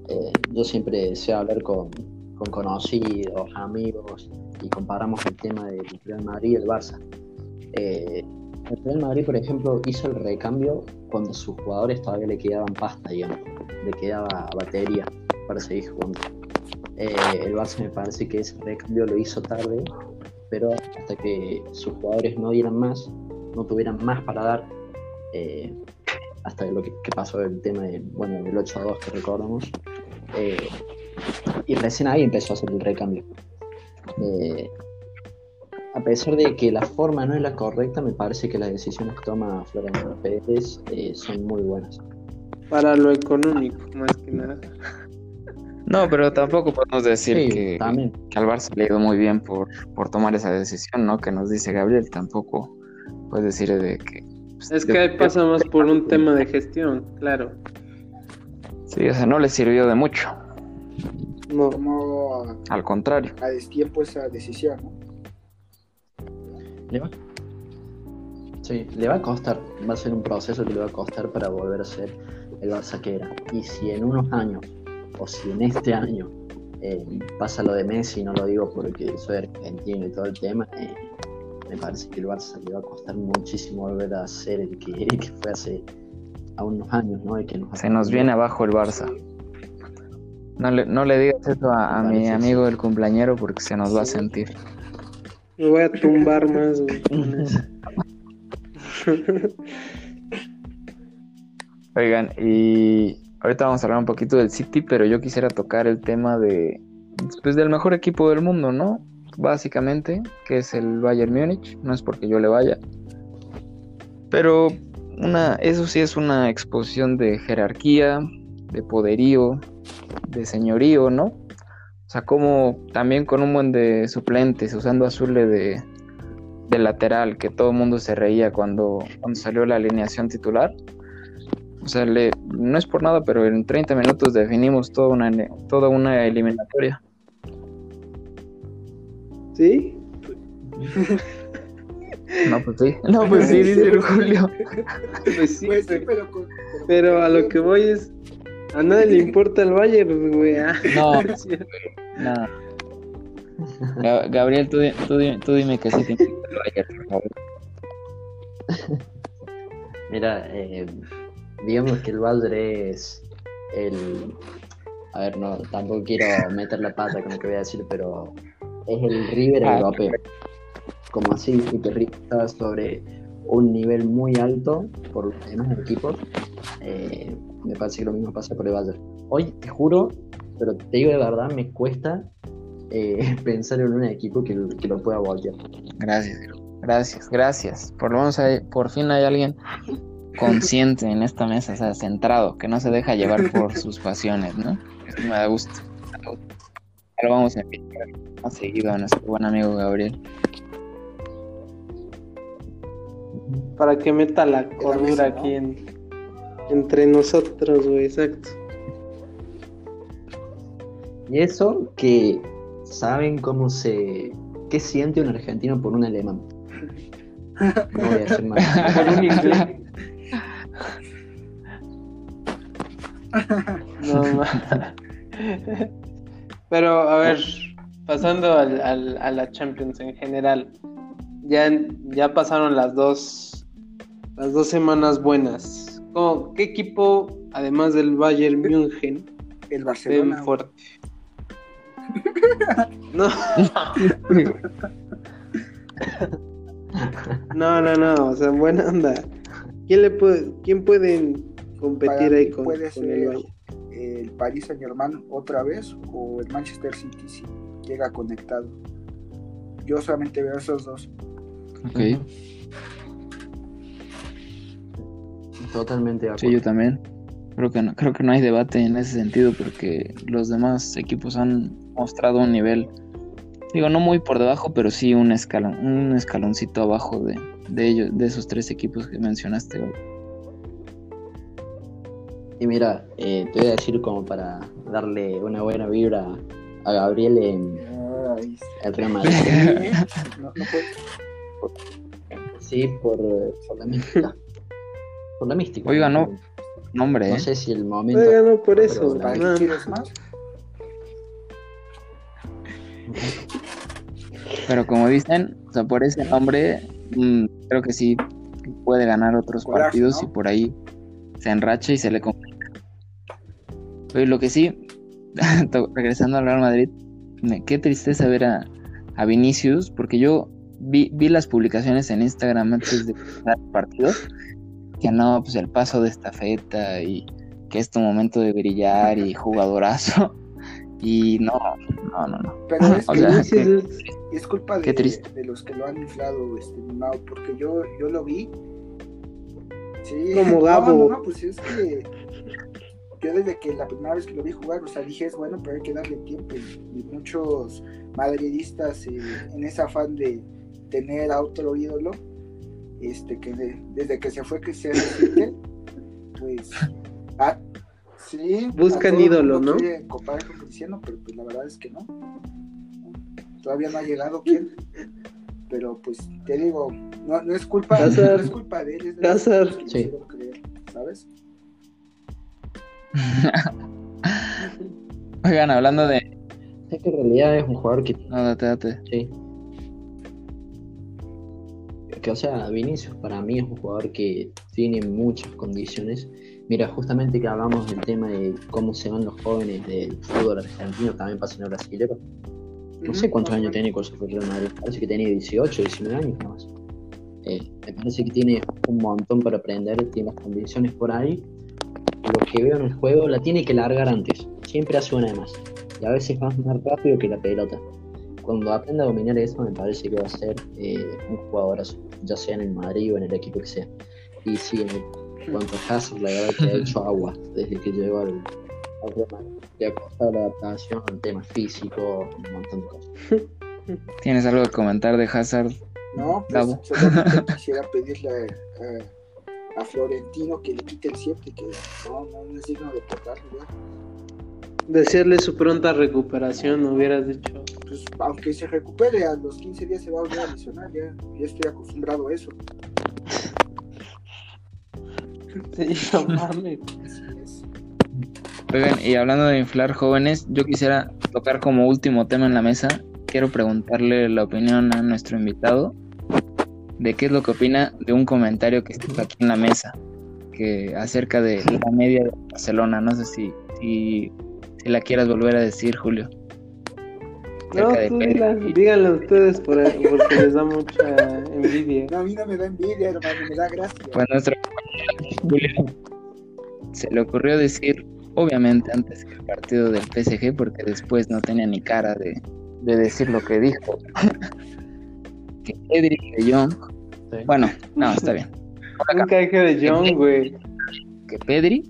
Eh, yo siempre deseo hablar con, conocidos, amigos, y comparamos el tema del Real Madrid y el Barça. Eh, el Real Madrid, por ejemplo, hizo el recambio cuando sus jugadores todavía le quedaban pasta, digamos, le quedaba batería para seguir jugando. el Barça me parece que ese recambio lo hizo tarde, pero hasta que sus jugadores no dieran más, no tuvieran más para dar, hasta lo que, pasó el tema de, bueno, del 8 a 2 que recordamos. Eh, y recién ahí empezó a hacer el recambio. Eh, a pesar de que la forma no es la correcta, me parece que las decisiones que toma Florentino Pérez eh, son muy buenas. Para lo económico, más que nada. No, pero tampoco podemos decir que, que, al Barça le ha ido muy bien por, por tomar esa decisión, ¿no? Que nos dice Gabriel, tampoco puedes decir de que pues, es que ahí pasa más por un tema de gestión, claro. Sí, o sea, no le sirvió de mucho. No. Como Al contrario. A destiempo esa decisión, ¿no? ¿Le va? Sí, le va a costar. Va a ser un proceso que le va a costar para volver a ser el Barça que era. Y si en unos años, o si en este año, eh, pasa lo de Messi, no lo digo porque soy argentino y todo el tema, eh, me parece que el Barça le va a costar muchísimo volver a ser el que, fue hace a unos años, ¿no? que Se nos viene abajo el Barça. No le, no le digas eso a, mi amigo del cumpleañero porque se nos va a sentir. Me voy a tumbar más, Oigan, y ahorita vamos a hablar un poquito del City, pero yo quisiera tocar el tema de pues del mejor equipo del mundo, ¿no? básicamente, que es el Bayern Múnich, no es porque yo le vaya. Pero una, eso sí es una exposición de jerarquía, de poderío, de señorío, ¿no? O sea, como también con un buen de suplentes, usando a Zule de, de lateral, que todo el mundo se reía cuando, cuando salió la alineación titular. O sea, le, no es por nada, pero en 30 minutos definimos toda una, toda una eliminatoria. ¿Sí? No, pues sí. No, pues sí, dice el Julio. Pues sí, Pues sí, pero, pero, con- pero a lo que voy es. A nadie le importa el Bayern, güey. ah. No, no. Ga- Gabriel, tú, tú, tú dime que sí te importa el Bayern, por favor. Mira, eh, digamos que el Bayern es el... A ver, no, tampoco quiero meter la pata con lo que voy a decir, pero es el River Ah, europeo. Como así, y que River está sobre un nivel muy alto por los demás equipos. eh, me parece que lo mismo pasa por el Bayern. Hoy, te juro, pero te digo de verdad, me cuesta eh, pensar en un equipo que, que lo pueda voltear. Gracias, gracias, gracias. Por lo menos hay- por fin hay alguien consciente en esta mesa, o sea, centrado, que no se deja llevar por sus pasiones, ¿no? Eso me da gusto. lo vamos a invitar más seguido a nuestro buen amigo Gabriel. Para que meta la cordura mesa, ¿no? aquí en, entre nosotros, güey, exacto. Y eso que saben cómo se. ¿Qué siente un argentino por un alemán? No voy a decir más. Por un inglés. No, ma- Pero a ver, pasando al, al- a la Champions en general, ya, ya pasaron las dos las dos semanas buenas. ¿Cómo- ¿Qué equipo, además del Bayern München, el ven Barcelona. fuerte? No, no, no, no, o sea, buena onda. ¿Quién le puede, quién pueden competir Para ahí con, puede con el ser Bayern? el Paris Saint Germain otra vez o el Manchester City si llega conectado. Yo solamente veo esos dos. Ok, Totalmente de sí, acuerdo. yo también. Creo que no, creo que no hay debate en ese sentido porque los demás equipos han mostrado un nivel, digo, no muy por debajo, pero sí un escalón, un escaloncito abajo de, de ellos, de esos tres equipos que mencionaste. Gabriel. Y mira, eh, te voy a decir como para darle una buena vibra a Gabriel en el Real Madrid. no, no puedo- Sí, por, por la mística. Por la mística. Oiga, no. No, hombre, No ¿eh? sé si el momento. Oiga, no, por eso. Pero ¿Para no. qué quieres más? Pero como dicen, o sea, por ese nombre, mm, creo que sí puede ganar otros Coraje, partidos ¿no? y por ahí se enracha y se le complica. Pero lo que sí, regresando al Real Madrid, me, qué tristeza ver a, a Vinicius, porque yo vi, vi las publicaciones en Instagram antes de empezar el partido, que no, pues el paso de estafeta y que es tu momento de brillar y jugadorazo. Y no, no, no, no. Pero es, O que sea, Vinicius que- es- culpa de, los que lo han inflado, este, Mao, porque yo, yo lo vi. Sí, Como no, Gabo. No, no, pues es que yo desde que la primera vez que lo vi jugar, o sea, dije es bueno, pero hay que darle tiempo. Y, y muchos madridistas eh, en ese afán de tener a otro ídolo, este, que de- desde que se fue Cristiano Ronaldo, pues, ah, sí, Buscan ídolo, ¿no? quiere comparar con Cristiano, pero pues la verdad es que no. Todavía no ha llegado quién. Pero pues te digo, no, no es culpa, no es culpa de él, es de los que Sí. creer, ¿sabes? Oigan, hablando de... Es que en realidad es un jugador que. No, date, date. Sí. Que, o sea, Vinicius para mí es un jugador que tiene muchas condiciones. Mira, justamente que hablamos del tema de cómo se van los jóvenes del fútbol argentino, también pasa en el brasilero. No sé cuántos años tiene cuando se fue Madrid. Parece que tenía 18, 19 años más. Eh, me parece que tiene un montón para aprender, tiene las condiciones por ahí. Lo que veo en el juego la tiene que largar antes. Siempre hace una de más. Y a veces va más rápido que la pelota. Cuando aprenda a dominar eso, me parece que va a ser eh, un jugadorazo, ya sea en el Madrid o en el equipo que sea. Y sí, en cuanto a Hazard, la verdad que ha hecho agua desde que llegó al, le ha costado la adaptación al tema físico, un montón de cosas. ¿Tienes algo que comentar de Hazard? No, pues solamente quisiera pedirle a, a Florentino que le quite el 7, que no, no es digno de tocarlo ya. Desearle su pronta recuperación, hubieras dicho. Pues aunque se recupere, a los 15 días se va a volver a lesionar, ya, ya estoy acostumbrado a eso. Sí, no mames. Así es. Oigan, y hablando de inflar jóvenes, yo quisiera tocar como último tema en la mesa. Quiero preguntarle la opinión a nuestro invitado de qué es lo que opina de un comentario que está aquí en la mesa, que acerca de la media de Barcelona. No sé si, si, si la quieras volver a decir, Julio. No, tú ustedes por, porque les da mucha envidia. No, a mí no me da envidia, hermano, me da gracia. Pues nuestro compañero Julio se le ocurrió decir, obviamente antes que el partido del PSG, porque después no tenía ni cara de, de decir lo que dijo, que Pedri y De Jong, Sí. bueno, no, está bien, Nunca dije de John, güey. que Pedri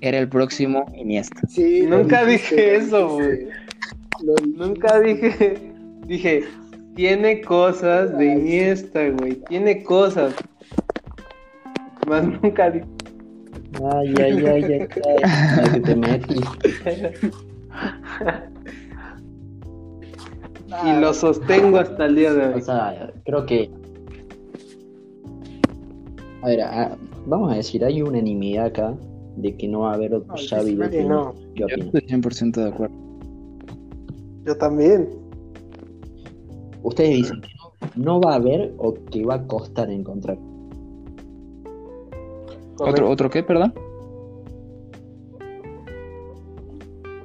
era el próximo Iniesta. Sí, Nunca dijiste, dije eso, dijiste. Nunca dije. Dije, tiene cosas de Iniesta, güey. Tiene cosas. Más nunca dije. Ay, ay, ay, ay, ay. Ay, que te. Y lo sostengo hasta el día de O hoy. sea, creo que. A ver, a- vamos a decir, hay unanimidad acá de que no va a haber otro No, Xavi. sí, ¿Qué no. ¿Qué Yo estoy 100% de acuerdo. Yo también. Ustedes dicen que no, no va a haber o que va a costar encontrar. ¿Otro, ¿Otro qué, perdón?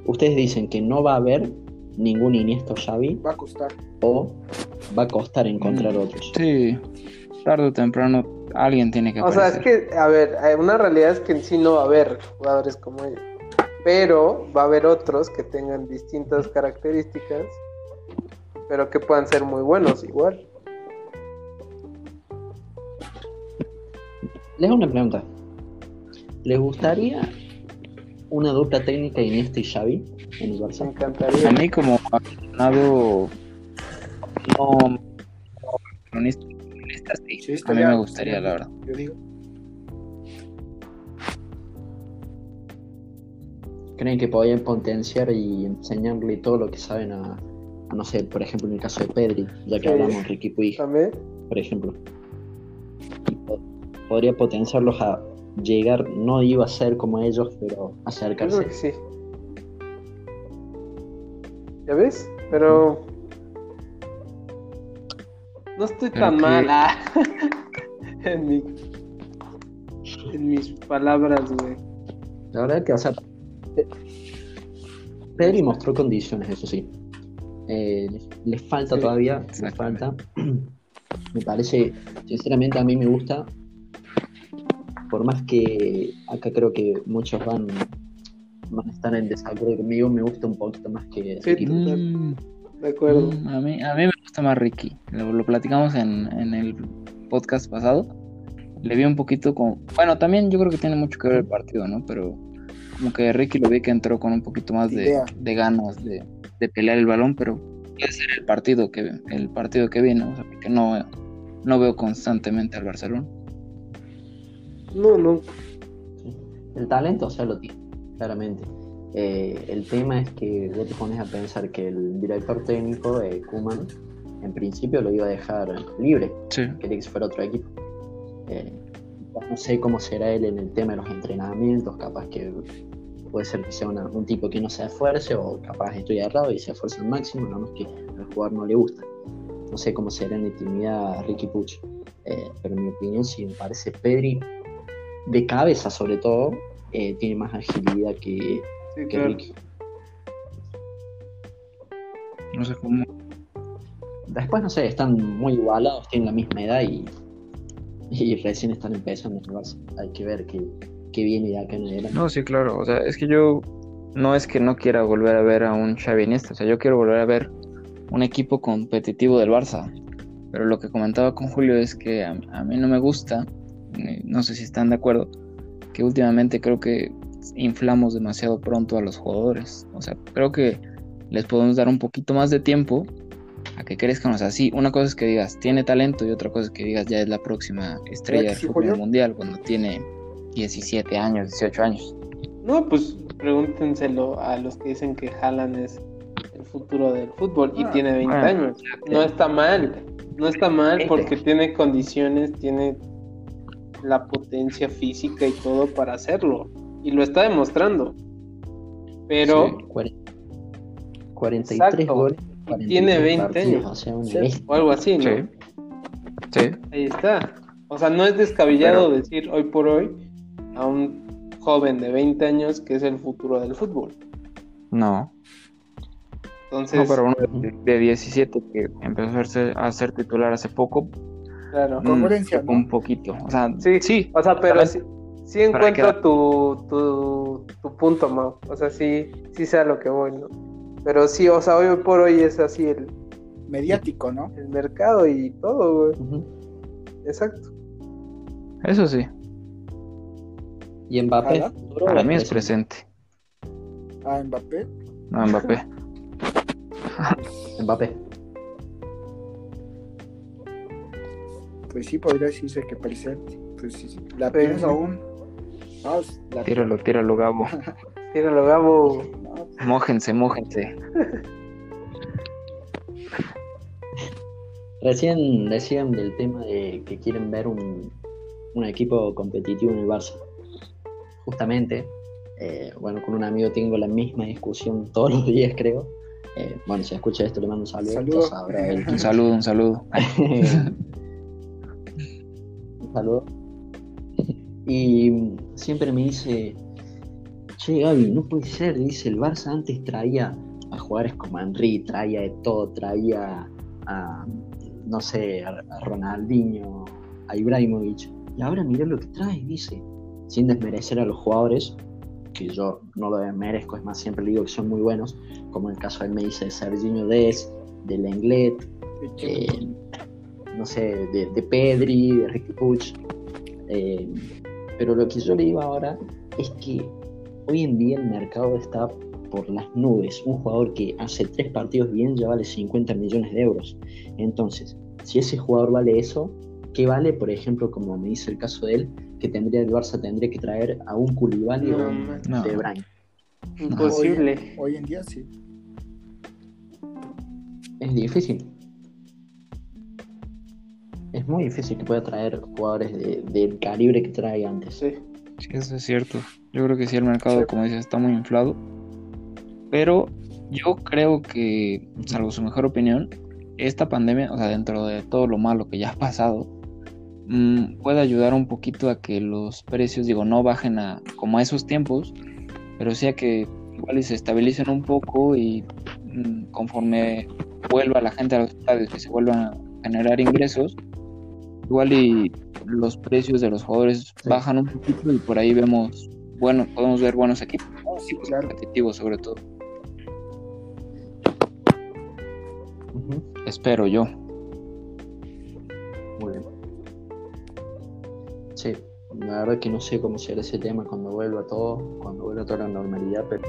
Ustedes dicen que no va a haber ningún Iniesta o Xavi Va a costar. o va a costar encontrar otros. Sí, tarde o temprano alguien tiene que O sea, es que, a ver, eh, una realidad es que en sí no va a haber jugadores como ellos. Pero va a haber otros que tengan distintas características, pero que puedan ser muy buenos igual. Les hago una pregunta. ¿Les gustaría una dupla técnica Iniesta y Xavi en el Me encantaría. A mí como aficionado no, no sí, a mí me gustaría, la verdad. Yo digo. ¿Creen que podrían potenciar y enseñarle todo lo que saben a, a, no sé, por ejemplo, en el caso de Pedri, ya que Sí. hablamos de Ricky Puig, También. por ejemplo? Podría potenciarlos a llegar, no iba a ser como ellos, pero Yo creo acercarse. que sí. ¿Ya ves? Pero. No estoy Pero tan que- mal. ah. en, mi- en mis palabras, güey. La verdad que, o sea, Pe- Pedri mostró condiciones, eso sí. Eh, le, falta Sí, todavía, le falta. Me parece, sinceramente, a mí me gusta. Por más que acá creo que muchos van, van a estar en desacuerdo conmigo, me gusta un poquito más que Sí, De acuerdo. mm, a, mí, a mí me gusta más Ricky. Lo, lo platicamos en, en el podcast pasado. Le vi un poquito con... Bueno, también yo creo que tiene mucho que ver el partido, ¿no? Pero como que Ricky lo vi que entró con un poquito más de, ganas de, de pelear el balón, pero puede ser el partido que el partido que viene, o sea, porque no, no veo constantemente al Barcelona. No, no. El talento, o sea, lo tiene, claramente. Eh, el tema es que vos te pones a pensar que el director técnico, eh, Koeman, en principio lo iba a dejar libre, Sí. quería que se fuera otro equipo. Eh, no sé cómo será él en el tema de los entrenamientos, capaz que puede ser que sea una- un tipo que no se esfuerce o capaz estoy errado y se esfuerza al máximo, nada más que al jugador no le gusta. No sé cómo será en la intimidad Ricky Puch, eh, pero en mi opinión sí me parece Pedri de cabeza sobre todo eh, tiene más agilidad que, Sí, claro. No sé cómo. Después no sé, están muy igualados, tienen la misma edad y, y recién están empezando en el Barça. Hay que ver qué, qué viene de acá en adelante. No, sí, claro. O sea, es que yo no es que no quiera volver a ver a un Xavi Iniesta, o sea, yo quiero volver a ver un equipo competitivo del Barça. Pero lo que comentaba con Julio es que a, a mí no me gusta, eh, no sé si están de acuerdo, que últimamente creo que inflamos demasiado pronto a los jugadores. O sea, creo que les podemos dar un poquito más de tiempo a que crezcan. O sea, sí, una cosa es que digas tiene talento y otra cosa es que digas ya es la próxima estrella del fútbol mundial cuando tiene 17 años, 18 años. No, pues pregúntenselo a los que dicen que Haaland es el futuro del fútbol y Ah, tiene 20 bueno, años. No está mal, no está mal porque tiene condiciones, tiene la potencia física y todo para hacerlo. Y lo está demostrando. Pero Sí. Cuare- 43 Exacto. goles. Y tiene 43 20 partidos, años. O sea, una Sí. o algo así, ¿no? Sí. Sí. Ahí está. O sea, no es descabellado Pero- decir hoy por hoy a un joven de 20 años que es el futuro del fútbol. No. Entonces, No, pero uno de, de 17 que empezó a ser, a ser titular hace poco, claro. mm, ¿no? un poquito. O sea, Sí, sí, O sea, pero sí, sí encuentro tu, tu, tu punto, Mau. O sea, sí, sí sé a lo que voy, ¿no? Pero sí, o sea, hoy por hoy es así el, Mediático, ¿no? el mercado y todo, güey. Exacto. eso sí. Y Mbappé. Para mí es presente? presente. A Mbappé. No, Mbappé. Mbappé. Pues sí, podría decirse que presente. Pues sí, sí. La Sí. pienso aún. No, la Tíralo, tíralo, Gabo. Tíralo, Gabo. no, Mójense, mójense. Recién decían del tema de que quieren ver un, un equipo competitivo en el Barça. Justamente, eh, bueno, con un amigo tengo la misma discusión todos los días, creo. Eh, bueno, si escucha esto, le mando un saludo. Saludo. sabrá. Un saludo, un saludo. un saludo. Y siempre me dice, che Gaby, no puede ser, dice, el Barça antes traía a jugadores como Henry, traía de todo, traía a, no sé, a Ronaldinho, a Ibrahimovic, y ahora mira lo que trae, dice, sin desmerecer a los jugadores, que yo no lo merezco, es más, siempre le digo que son muy buenos, como en el caso de él me dice de Serginho Dest, de Lenglet, eh, no sé, de, de Pedri, de Ricky Puig. Eh, pero lo que yo le digo ahora es que hoy en día el mercado está por las nubes. Un jugador que hace tres partidos bien ya vale 50 millones de euros. Entonces, si ese jugador vale eso, ¿qué vale, por ejemplo, como me dice el caso de él, que tendría el Barça tendría que traer a un Koulibaly No, un. No. De Bruyne? Imposible. Hoy en día sí. Es difícil. Es muy difícil que pueda traer jugadores de- del calibre que trae antes. Sí. Sí, eso es cierto. Yo creo que sí, el mercado, Sí. como dices, está muy inflado. Pero yo creo que, salvo su mejor opinión, esta pandemia, o sea, dentro de todo lo malo que ya ha pasado, mm, puede ayudar un poquito a que los precios, digo, no bajen a como a esos tiempos, pero sí a que igual y se estabilicen un poco y mm, conforme vuelva la gente a los estadios y se vuelvan a generar ingresos, igual y los precios de los jugadores Sí. bajan un poquito y por ahí vemos, bueno, podemos ver buenos equipos, ¿no? equipos claro. competitivos sobre todo. Espero yo. Muy bien. Sí, la verdad que no sé cómo será ese tema cuando vuelva todo, cuando vuelva toda la normalidad, pero